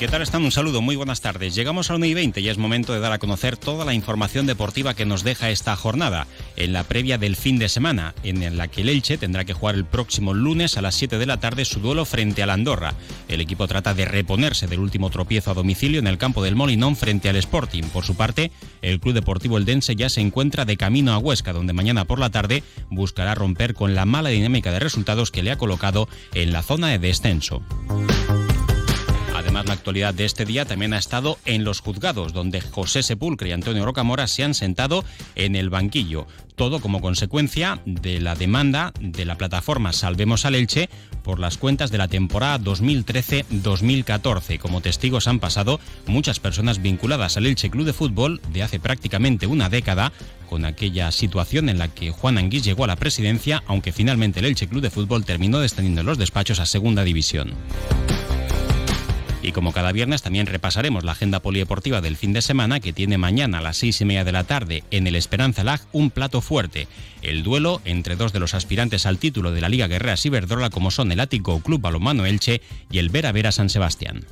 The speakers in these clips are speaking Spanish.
¿Qué tal están? Un saludo, muy buenas tardes. Llegamos a 1 y 20 y es momento de dar a conocer toda la información deportiva que nos deja esta jornada, en la previa del fin de semana, en la que el Elche tendrá que jugar el próximo lunes a las 7 de la tarde su duelo frente al Andorra. El equipo trata de reponerse del último tropiezo a domicilio en el campo del Molinón frente al Sporting. Por su parte, el Club Deportivo Eldense ya se encuentra de camino a Huesca, donde mañana por la tarde buscará romper con la mala dinámica de resultados que le ha colocado en la zona de descenso. Además, la actualidad de este día también ha estado en los juzgados, donde José Sepulcre y Antonio Rocamora se han sentado en el banquillo. Todo como consecuencia de la demanda de la plataforma Salvemos al Elche por las cuentas de la temporada 2013-2014. Como testigos han pasado muchas personas vinculadas al Elche Club de Fútbol de hace prácticamente una década, con aquella situación en la que Juan Anguís llegó a la presidencia, aunque finalmente el Elche Club de Fútbol terminó descendiendo los despachos a Segunda División. Y como cada viernes también repasaremos la agenda polideportiva del fin de semana que tiene mañana a las seis y media de la tarde en el Esperanza Lag un plato fuerte. El duelo entre dos de los aspirantes al título de la Liga Guerrera Ciberdrola como son el Ático Club Balomano Elche y el Vera Vera San Sebastián.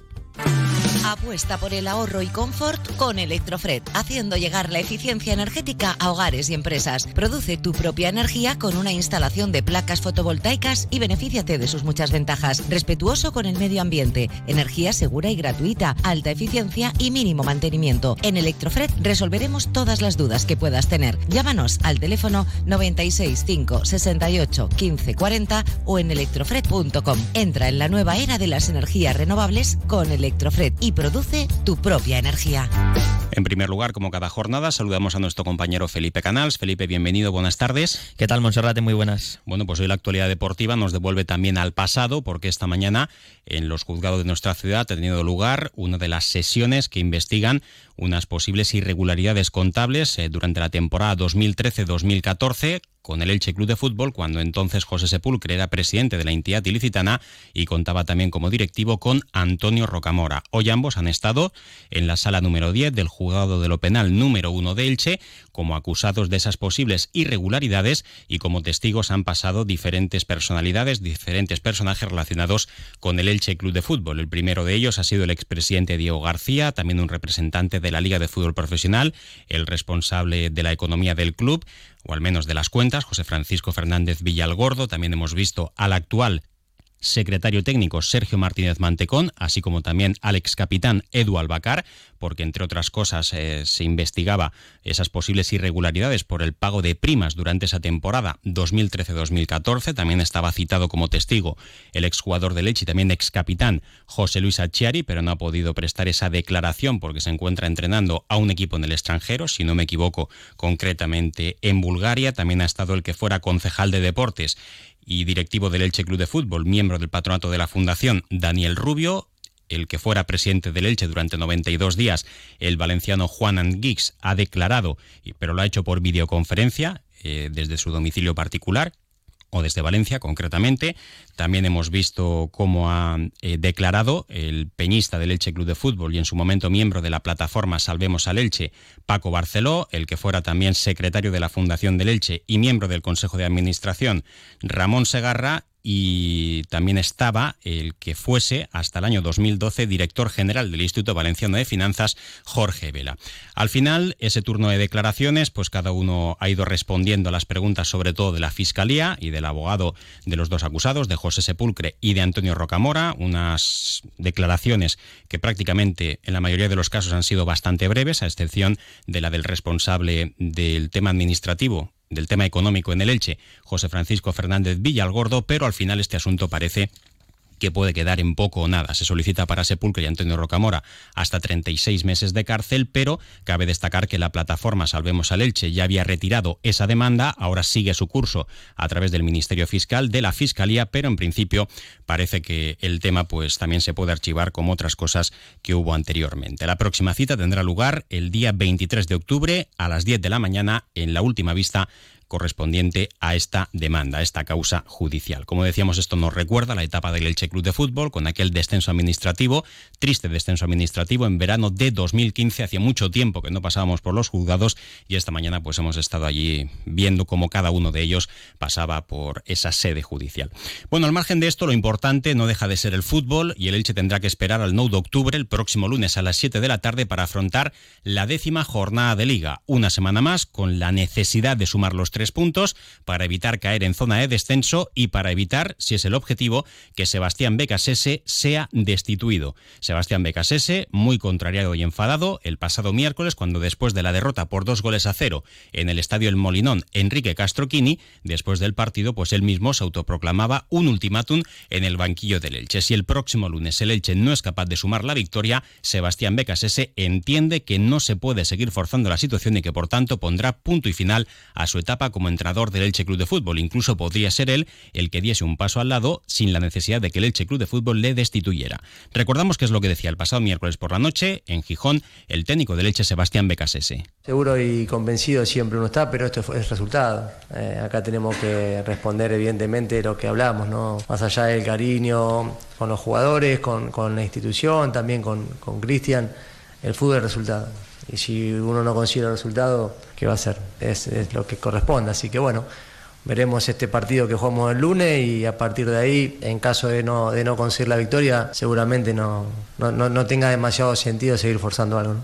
Apuesta por el ahorro y confort con Electrofred, haciendo llegar la eficiencia energética a hogares y empresas. Produce tu propia energía con una instalación de placas fotovoltaicas y benefíciate de sus muchas ventajas. Respetuoso con el medio ambiente, energía segura y gratuita, alta eficiencia y mínimo mantenimiento. En Electrofred resolveremos todas las dudas que puedas tener. Llámanos al teléfono 96 5 68 15 40 o en electrofred.com. Entra en la nueva era de las energías renovables con Electrofred y produce tu propia energía. En primer lugar, como cada jornada, saludamos a nuestro compañero Felipe Canals. Felipe, bienvenido, buenas tardes. ¿Qué tal, Monserrate? Muy buenas. Bueno, pues hoy la actualidad deportiva nos devuelve también al pasado, porque esta mañana en los juzgados de nuestra ciudad ha tenido lugar una de las sesiones que investigan unas posibles irregularidades contables eh, durante la temporada 2013-2014 con el Elche Club de Fútbol, cuando entonces José Sepulcre era presidente de la entidad ilicitana y contaba también como directivo con Antonio Rocamora. Hoy ambos han estado en la sala número 10 del juzgado de lo penal número 1 de Elche como acusados de esas posibles irregularidades y como testigos han pasado diferentes personalidades, diferentes personajes relacionados con el Elche Club de Fútbol. El primero de ellos ha sido el expresidente Diego García, también un representante de la Liga de Fútbol Profesional, el responsable de la economía del club, o al menos de las cuentas, José Francisco Fernández Villalgordo. También hemos visto al actual secretario técnico Sergio Martínez Mantecón, así como también al ex capitán Edu Albacar, porque entre otras cosas eh, se investigaba esas posibles irregularidades por el pago de primas durante esa temporada 2013-2014. También estaba citado como testigo el exjugador de Leche y también ex capitán José Luis Achiari, pero no ha podido prestar esa declaración porque se encuentra entrenando a un equipo en el extranjero, si no me equivoco, concretamente en Bulgaria. También ha estado el que fuera concejal de deportes y directivo del Elche Club de Fútbol, miembro del patronato de la Fundación, Daniel Rubio, el que fuera presidente del Elche durante 92 días, el valenciano Juan Anguix, ha declarado, pero lo ha hecho por videoconferencia eh, desde su domicilio particular, o desde Valencia concretamente. También hemos visto cómo ha eh, declarado el peñista del Elche Club de Fútbol y en su momento miembro de la plataforma Salvemos al Elche, Paco Barceló, el que fuera también secretario de la Fundación del Elche y miembro del Consejo de Administración, Ramón Segarra, y también estaba el que fuese hasta el año 2012 director general del Instituto Valenciano de Finanzas, Jorge Vela. Al final, ese turno de declaraciones, pues cada uno ha ido respondiendo a las preguntas sobre todo de la Fiscalía y del abogado de los dos acusados, de José Sepulcre y de Antonio Rocamora, unas declaraciones que prácticamente en la mayoría de los casos han sido bastante breves, a excepción de la del responsable del tema administrativo del tema económico en el Elche, José Francisco Fernández Villalgordo, pero al final este asunto parece que puede quedar en poco o nada. Se solicita para Sepulcro y Antonio Rocamora hasta 36 meses de cárcel, pero cabe destacar que la plataforma Salvemos al Elche ya había retirado esa demanda, ahora sigue su curso a través del Ministerio Fiscal, de la Fiscalía, pero en principio parece que el tema pues también se puede archivar como otras cosas que hubo anteriormente. La próxima cita tendrá lugar el día 23 de octubre a las 10 de la mañana en la última vista correspondiente a esta demanda, a esta causa judicial. Como decíamos, esto nos recuerda la etapa del Elche Club de Fútbol con aquel descenso administrativo, triste descenso administrativo en verano de 2015, hacía mucho tiempo que no pasábamos por los juzgados y esta mañana pues hemos estado allí viendo cómo cada uno de ellos pasaba por esa sede judicial. Bueno, al margen de esto, lo importante no deja de ser el fútbol y el Elche tendrá que esperar al 9 de octubre, el próximo lunes a las 7 de la tarde, para afrontar la décima jornada de liga. Una semana más con la necesidad de sumar los puntos para evitar caer en zona de descenso y para evitar, si es el objetivo, que Sebastián Becasese sea destituido. Sebastián Becasese, muy contrariado y enfadado, el pasado miércoles, cuando después de la derrota por dos goles a cero en el estadio El Molinón, Enrique Castroquini, después del partido, pues él mismo se autoproclamaba un ultimátum en el banquillo del Elche. Si el próximo lunes el Elche no es capaz de sumar la victoria, Sebastián Becasese entiende que no se puede seguir forzando la situación y que por tanto pondrá punto y final a su etapa como entrenador del Elche Club de Fútbol. Incluso podría ser él el que diese un paso al lado sin la necesidad de que el Elche Club de Fútbol le destituyera. Recordamos que es lo que decía el pasado miércoles por la noche en Gijón el técnico del Elche Sebastián Becasese. Seguro y convencido siempre uno está, pero esto es resultado. Eh, acá tenemos que responder evidentemente lo que hablamos, ¿no? más allá del cariño con los jugadores, con, la institución, también con Cristian, el fútbol es resultado. Y si uno no consigue el resultado, ¿qué va a hacer? Es, lo que corresponde. Así que bueno, veremos este partido que jugamos el lunes y a partir de ahí, en caso de no, de no conseguir la victoria, seguramente no, no, no tenga demasiado sentido seguir forzando algo.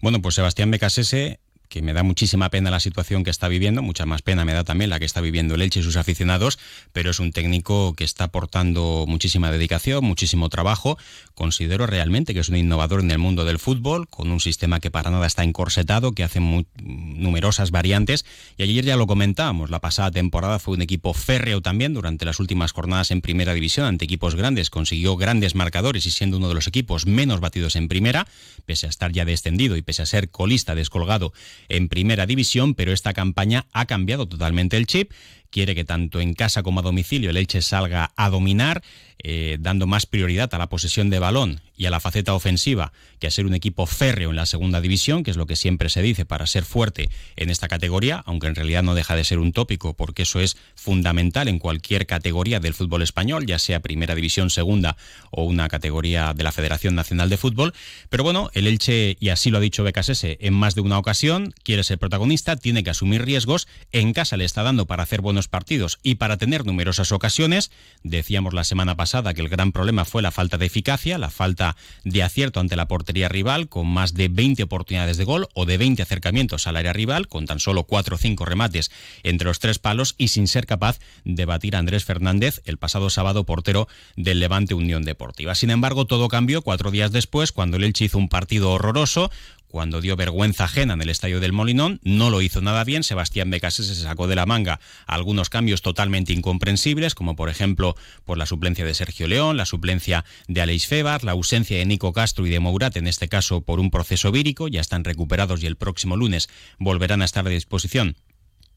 Bueno, pues Sebastián Becasese que me da muchísima pena la situación que está viviendo, mucha más pena me da también la que está viviendo el Elche y sus aficionados, pero es un técnico que está aportando muchísima dedicación, muchísimo trabajo. Considero realmente que es un innovador en el mundo del fútbol, con un sistema que para nada está encorsetado, que hace numerosas variantes. Y ayer ya lo comentábamos, la pasada temporada fue un equipo férreo también durante las últimas jornadas en primera división ante equipos grandes, consiguió grandes marcadores y siendo uno de los equipos menos batidos en primera, pese a estar ya descendido y pese a ser colista descolgado en primera división, pero esta campaña ha cambiado totalmente el chip. Quiere que tanto en casa como a domicilio el Elche salga a dominar, eh, dando más prioridad a la posesión de balón y a la faceta ofensiva que a ser un equipo férreo en la segunda división, que es lo que siempre se dice para ser fuerte en esta categoría, aunque en realidad no deja de ser un tópico porque eso es fundamental en cualquier categoría del fútbol español, ya sea primera división, segunda o una categoría de la Federación Nacional de Fútbol. Pero bueno, el Elche, y así lo ha dicho Becasese en más de una ocasión, quiere ser protagonista, tiene que asumir riesgos, en casa le está dando para hacer buenos partidos y para tener numerosas ocasiones. Decíamos la semana que el gran problema fue la falta de eficacia, la falta de acierto ante la portería rival, con más de 20 oportunidades de gol o de 20 acercamientos al área rival, con tan solo 4 o 5 remates entre los tres palos y sin ser capaz de batir a Andrés Fernández, el pasado sábado portero del Levante Unión Deportiva. Sin embargo, todo cambió cuatro días después, cuando el Elche hizo un partido horroroso, cuando dio vergüenza ajena en el estadio del Molinón, no lo hizo nada bien. Sebastián Becasés se sacó de la manga algunos cambios totalmente incomprensibles, como por ejemplo por la suplencia de Sergio León, la suplencia de Aleix Febar, la ausencia de Nico Castro y de Mourat, en este caso por un proceso vírico. Ya están recuperados y el próximo lunes volverán a estar a disposición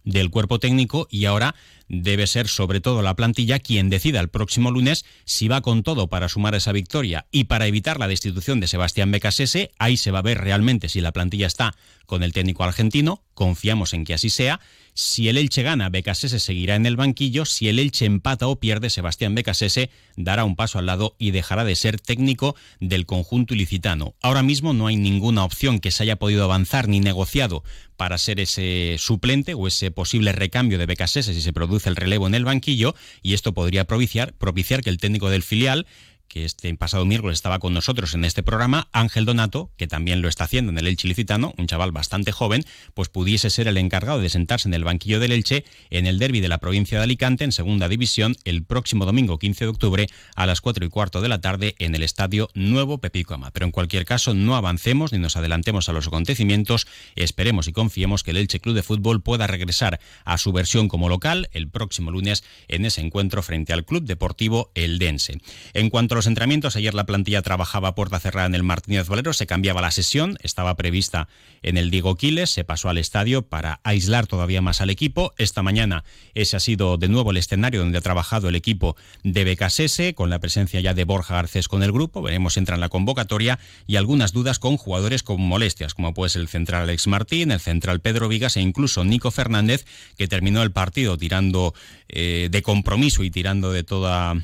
del cuerpo técnico y ahora debe ser sobre todo la plantilla quien decida el próximo lunes si va con todo para sumar esa victoria y para evitar la destitución de Sebastián Becasese, ahí se va a ver realmente si la plantilla está con el técnico argentino, confiamos en que así sea. Si el Elche gana, Becasese seguirá en el banquillo. Si el Elche empata o pierde, Sebastián Becasese dará un paso al lado y dejará de ser técnico del conjunto ilicitano. Ahora mismo no hay ninguna opción que se haya podido avanzar ni negociado para ser ese suplente o ese posible recambio de Becasese si se produce el relevo en el banquillo y esto podría propiciar, propiciar que el técnico del filial que este pasado miércoles estaba con nosotros en este programa, Ángel Donato, que también lo está haciendo en el Elche Licitano, un chaval bastante joven, pues pudiese ser el encargado de sentarse en el banquillo del Elche en el derby de la provincia de Alicante en segunda división el próximo domingo 15 de octubre a las 4 y cuarto de la tarde en el estadio Nuevo Pepico Ama. Pero en cualquier caso, no avancemos ni nos adelantemos a los acontecimientos, esperemos y confiemos que el Elche Club de Fútbol pueda regresar a su versión como local el próximo lunes en ese encuentro frente al Club Deportivo Eldense. En cuanto los entrenamientos, ayer la plantilla trabajaba a puerta cerrada en el Martínez Valero, se cambiaba la sesión, estaba prevista en el Diego Quiles, se pasó al estadio para aislar todavía más al equipo. Esta mañana ese ha sido de nuevo el escenario donde ha trabajado el equipo de Becasese, con la presencia ya de Borja Garcés con el grupo, veremos entra en la convocatoria y algunas dudas con jugadores con molestias, como puede ser el central Alex Martín, el central Pedro Vigas e incluso Nico Fernández, que terminó el partido tirando eh, de compromiso y tirando de toda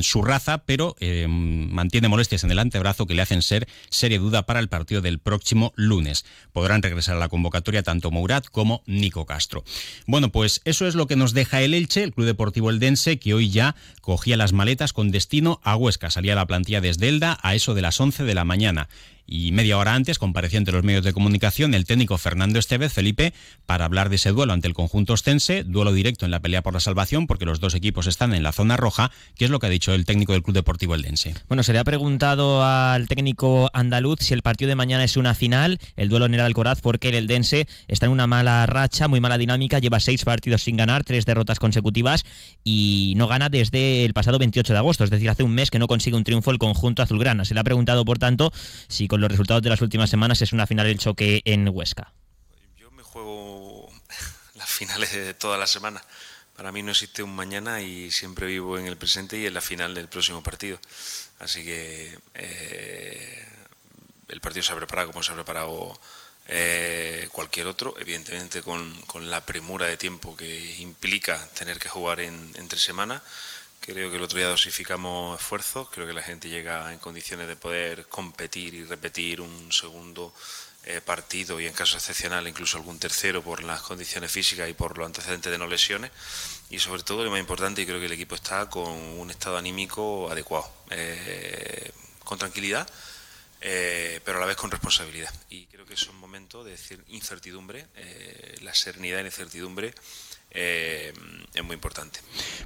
su raza, pero eh, mantiene molestias en el antebrazo que le hacen ser seria duda para el partido del próximo lunes. Podrán regresar a la convocatoria tanto Mourat como Nico Castro. Bueno, pues eso es lo que nos deja el Elche, el Club Deportivo Eldense, que hoy ya cogía las maletas con destino a Huesca. Salía la plantilla desde Elda a eso de las 11 de la mañana y media hora antes compareció ante los medios de comunicación el técnico Fernando Estevez, Felipe, para hablar de ese duelo ante el conjunto ostense, duelo directo en la pelea por la salvación, porque los dos equipos están en la zona roja, que es lo que ha dicho el técnico del Club Deportivo Eldense. Bueno, se le ha preguntado al técnico andaluz si el partido de mañana es una final, el duelo en el Alcoraz, porque el Eldense está en una mala racha, muy mala dinámica, lleva seis partidos sin ganar, tres derrotas consecutivas y no gana desde el pasado 28 de agosto, es decir, hace un mes que no consigue un triunfo el conjunto azulgrana. Se le ha preguntado, por tanto, si con los resultados de las últimas semanas es una final del choque en Huesca. Yo me juego las finales de toda la semana. Para mí no existe un mañana y siempre vivo en el presente y en la final del próximo partido. Así que eh, el partido se ha preparado como se ha preparado eh, cualquier otro, evidentemente con, con, la premura de tiempo que implica tener que jugar en, entre semanas Creo que el otro día dosificamos esfuerzos, creo que la gente llega en condiciones de poder competir y repetir un segundo eh, partido y en caso excepcional incluso algún tercero por las condiciones físicas y por los antecedentes de no lesiones. Y sobre todo, lo más importante, creo que el equipo está con un estado anímico adecuado, eh, con tranquilidad, eh, pero a la vez con responsabilidad. Y creo que es un momento de decir incertidumbre, la serenidad y incertidumbre eh, es muy importante.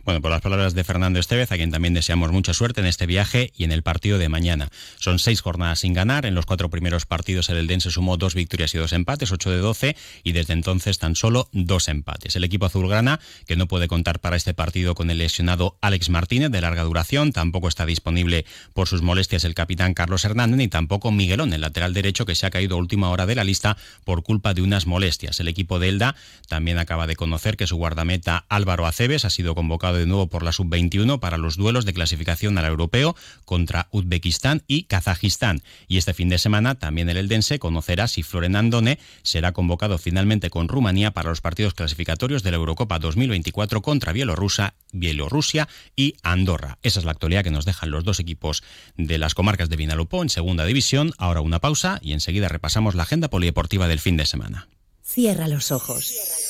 Bueno, por las palabras de Fernando Estevez, a quien también deseamos mucha suerte en este viaje y en el partido de mañana. Son seis jornadas sin ganar. En los cuatro primeros partidos el Eldense sumó dos victorias y dos empates, ocho de doce, y desde entonces tan solo dos empates. El equipo azulgrana, que no puede contar para este partido con el lesionado Alex Martínez de larga duración, tampoco está disponible por sus molestias el capitán Carlos Hernández, ni tampoco Miguelón, el lateral derecho, que se ha caído a última hora de la lista por culpa de unas molestias. El equipo de Elda también acaba de conocer que su guardameta Álvaro Aceves ha sido convocado de nuevo por la sub-21 para los duelos de clasificación al europeo contra Uzbekistán y Kazajistán. Y este fin de semana también el Eldense conocerá si Floren Andone será convocado finalmente con Rumanía para los partidos clasificatorios de la Eurocopa 2024 contra Bielorrusia, Bielorrusia y Andorra. Esa es la actualidad que nos dejan los dos equipos de las comarcas de Vinalopó en segunda división. Ahora una pausa y enseguida repasamos la agenda polideportiva del fin de semana. Cierra los ojos.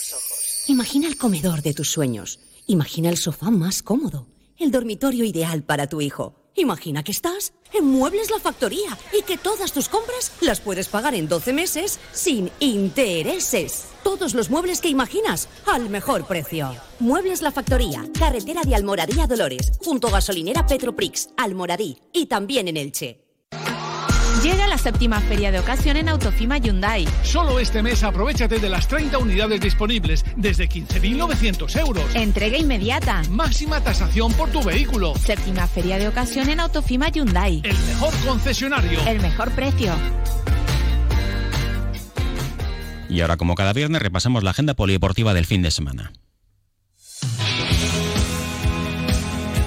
Imagina el comedor de tus sueños. Imagina el sofá más cómodo. El dormitorio ideal para tu hijo. Imagina que estás en Muebles La Factoría y que todas tus compras las puedes pagar en 12 meses sin intereses. Todos los muebles que imaginas al mejor precio. Muebles La Factoría, carretera de Almoradí a Dolores, junto a gasolinera Petroprix, Almoradí y también en Elche. Séptima feria de ocasión en Autofima Hyundai. Solo este mes aprovechate de las 30 unidades disponibles desde 15.900 euros. Entrega inmediata. Máxima tasación por tu vehículo. Séptima feria de ocasión en Autofima Hyundai. El mejor concesionario. El mejor precio. Y ahora, como cada viernes, repasamos la agenda polideportiva del fin de semana.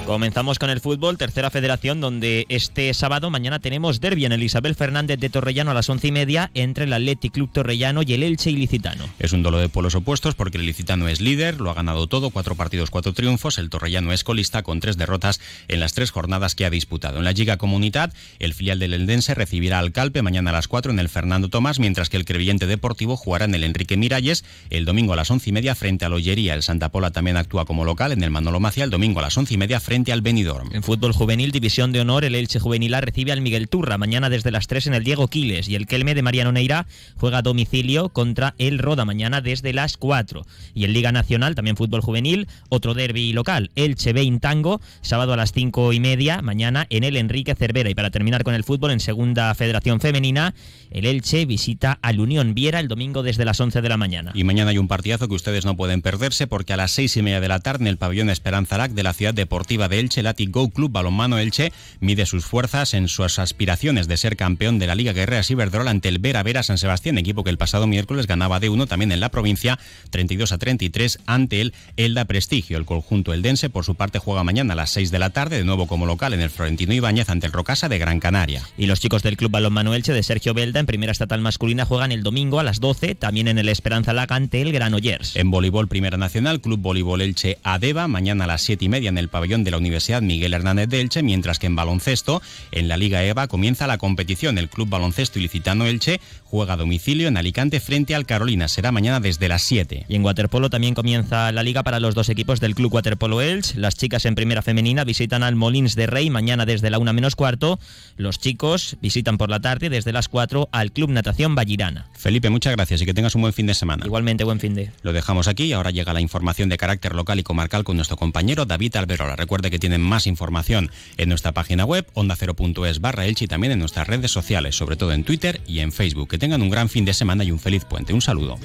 Comenzamos con el fútbol, tercera federación, donde este sábado, mañana tenemos derbi en el Isabel Fernández de Torrellano a las once y media entre el Athletic Club Torrellano y el Elche Ilicitano. Es un duelo de polos opuestos porque el Ilicitano es líder, lo ha ganado todo, cuatro partidos, cuatro triunfos. El Torrellano es colista con tres derrotas en las tres jornadas que ha disputado. En la Liga Comunidad, el filial del Eldense recibirá al Calpe mañana a las cuatro en el Fernando Tomás, mientras que el Crevillente Deportivo jugará en el Enrique Miralles el domingo a las once y media frente a Ollería. El Santa Pola también actúa como local en el Manolo Macia el domingo a las once y media frente frente al Benidorm. En fútbol juvenil, división de honor, el Elche Juvenil A recibe al Miguel Turra mañana desde las 3 en el Diego Quiles y el Kelme de Mariano Neira juega a domicilio contra el Roda mañana desde las 4. Y en Liga Nacional, también fútbol juvenil, otro derby local, Elche Bein Tango, sábado a las 5 y media, mañana en el Enrique Cervera. Y para terminar con el fútbol, en Segunda Federación Femenina, el Elche visita al Unión Viera el domingo desde las 11 de la mañana. Y mañana hay un partidazo que ustedes no pueden perderse porque a las 6 y media de la tarde en el pabellón Esperanza Lac de la ciudad deportiva Deportiva de Elche, el Go Club Balonmano Elche, mide sus fuerzas en sus aspiraciones de ser campeón de la Liga Guerrera Iberdrola ante el Vera Vera San Sebastián, equipo que el pasado miércoles ganaba de 1 también en la provincia, 32 a 33 ante el Elda Prestigio. El conjunto eldense, por su parte, juega mañana a las 6 de la tarde, de nuevo como local en el Florentino Ibáñez ante el Rocasa de Gran Canaria. Y los chicos del Club Balonmano Elche de Sergio Belda en primera estatal masculina juegan el domingo a las 12, también en el Esperanza Laga ante el Granollers. En voleibol Primera Nacional, Club Voleibol Elche Adeva, mañana a las 7 y media en el pabellón de la Universidad Miguel Hernández de Elche, mientras que en baloncesto, en la Liga EVA, comienza la competición. El Club Baloncesto Ilicitano Elche juega a domicilio en Alicante frente al Carolina. Será mañana desde las 7. Y en waterpolo también comienza la liga para los dos equipos del Club Waterpolo Elche. Las chicas en primera femenina visitan al Molins de Rey mañana desde la 1 menos cuarto. Los chicos visitan por la tarde desde las 4 al Club Natación Vallirana. Felipe, muchas gracias y que tengas un buen fin de semana. Igualmente, buen fin de. Lo dejamos aquí y ahora llega la información de carácter local y comarcal con nuestro compañero David Alberola. Que tienen más información en nuestra página web onda0.es barra Elche y también en nuestras redes sociales, sobre todo en Twitter y en Facebook. Que tengan un gran fin de semana y un feliz puente. Un saludo.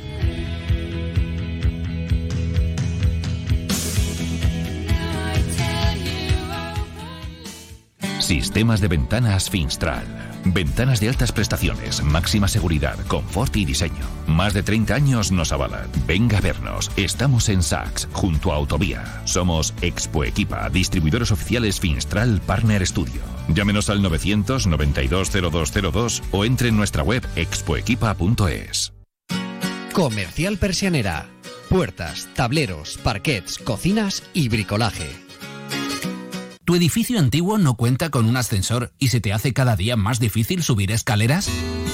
Sistemas de ventanas Finstral. Ventanas de altas prestaciones, máxima seguridad, confort y diseño. Más de 30 años nos avalan. Venga a vernos. Estamos en Saks, junto a Autovía. Somos Expo Equipa, distribuidores oficiales Finstral Partner Studio. Llámenos al 992-0202 o entre en nuestra web expoequipa.es. Comercial Persianera. Puertas, tableros, parquets, cocinas y bricolaje. ¿Tu edificio antiguo no cuenta con un ascensor y se te hace cada día más difícil subir escaleras?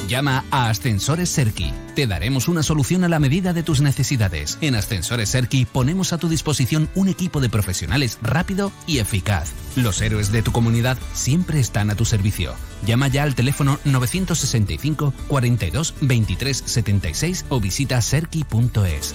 Llama a Ascensores Serki. Te daremos una solución a la medida de tus necesidades. En Ascensores Serki ponemos a tu disposición un equipo de profesionales rápido y eficaz. Los héroes de tu comunidad siempre están a tu servicio. Llama ya al teléfono 965 42 23 76 o visita serki.es.